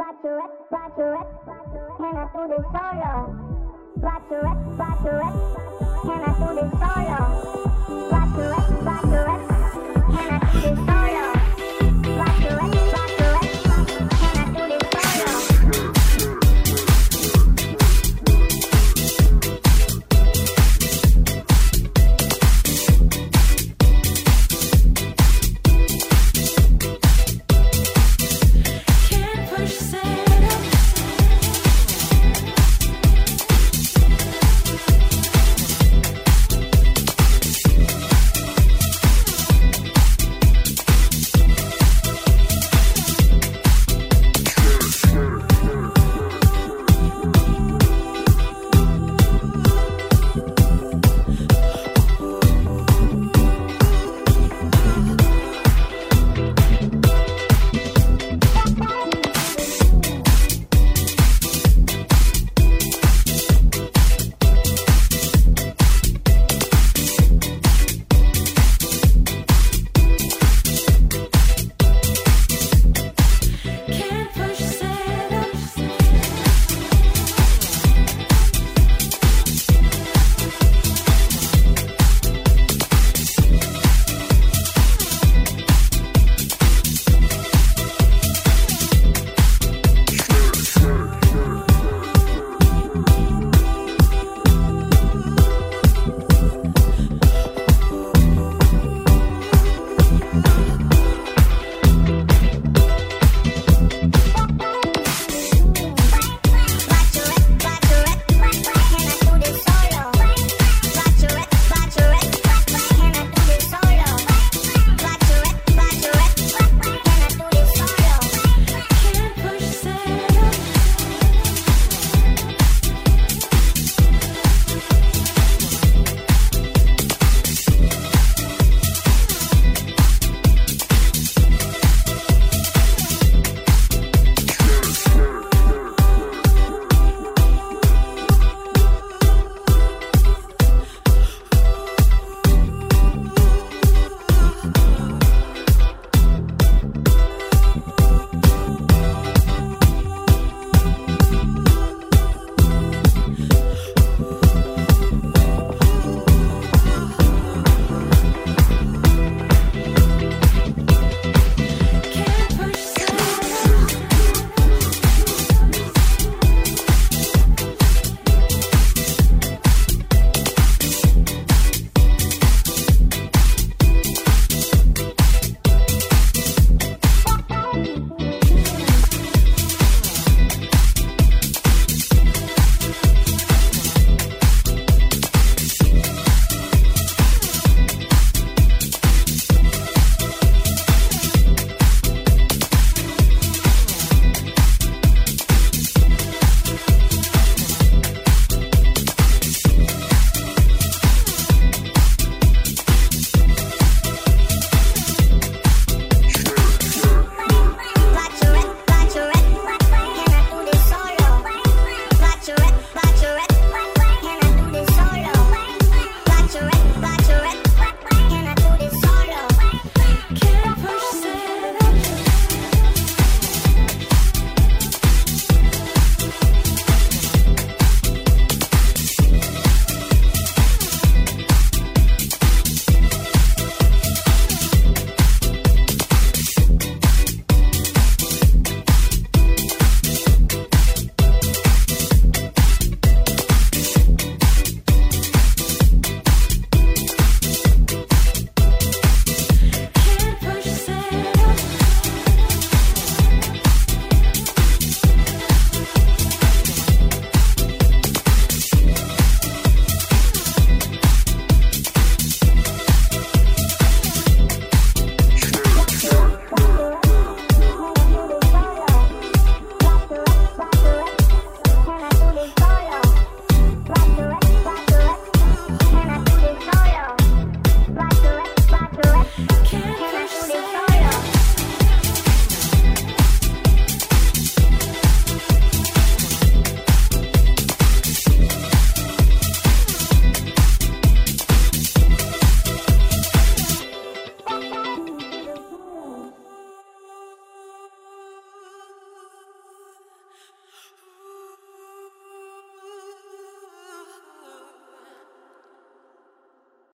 Bachelorette, bachelorette, can I do this solo? Bachelorette, bachelorette, can I do this solo? Bachelorette, bachelorette, can I do this solo?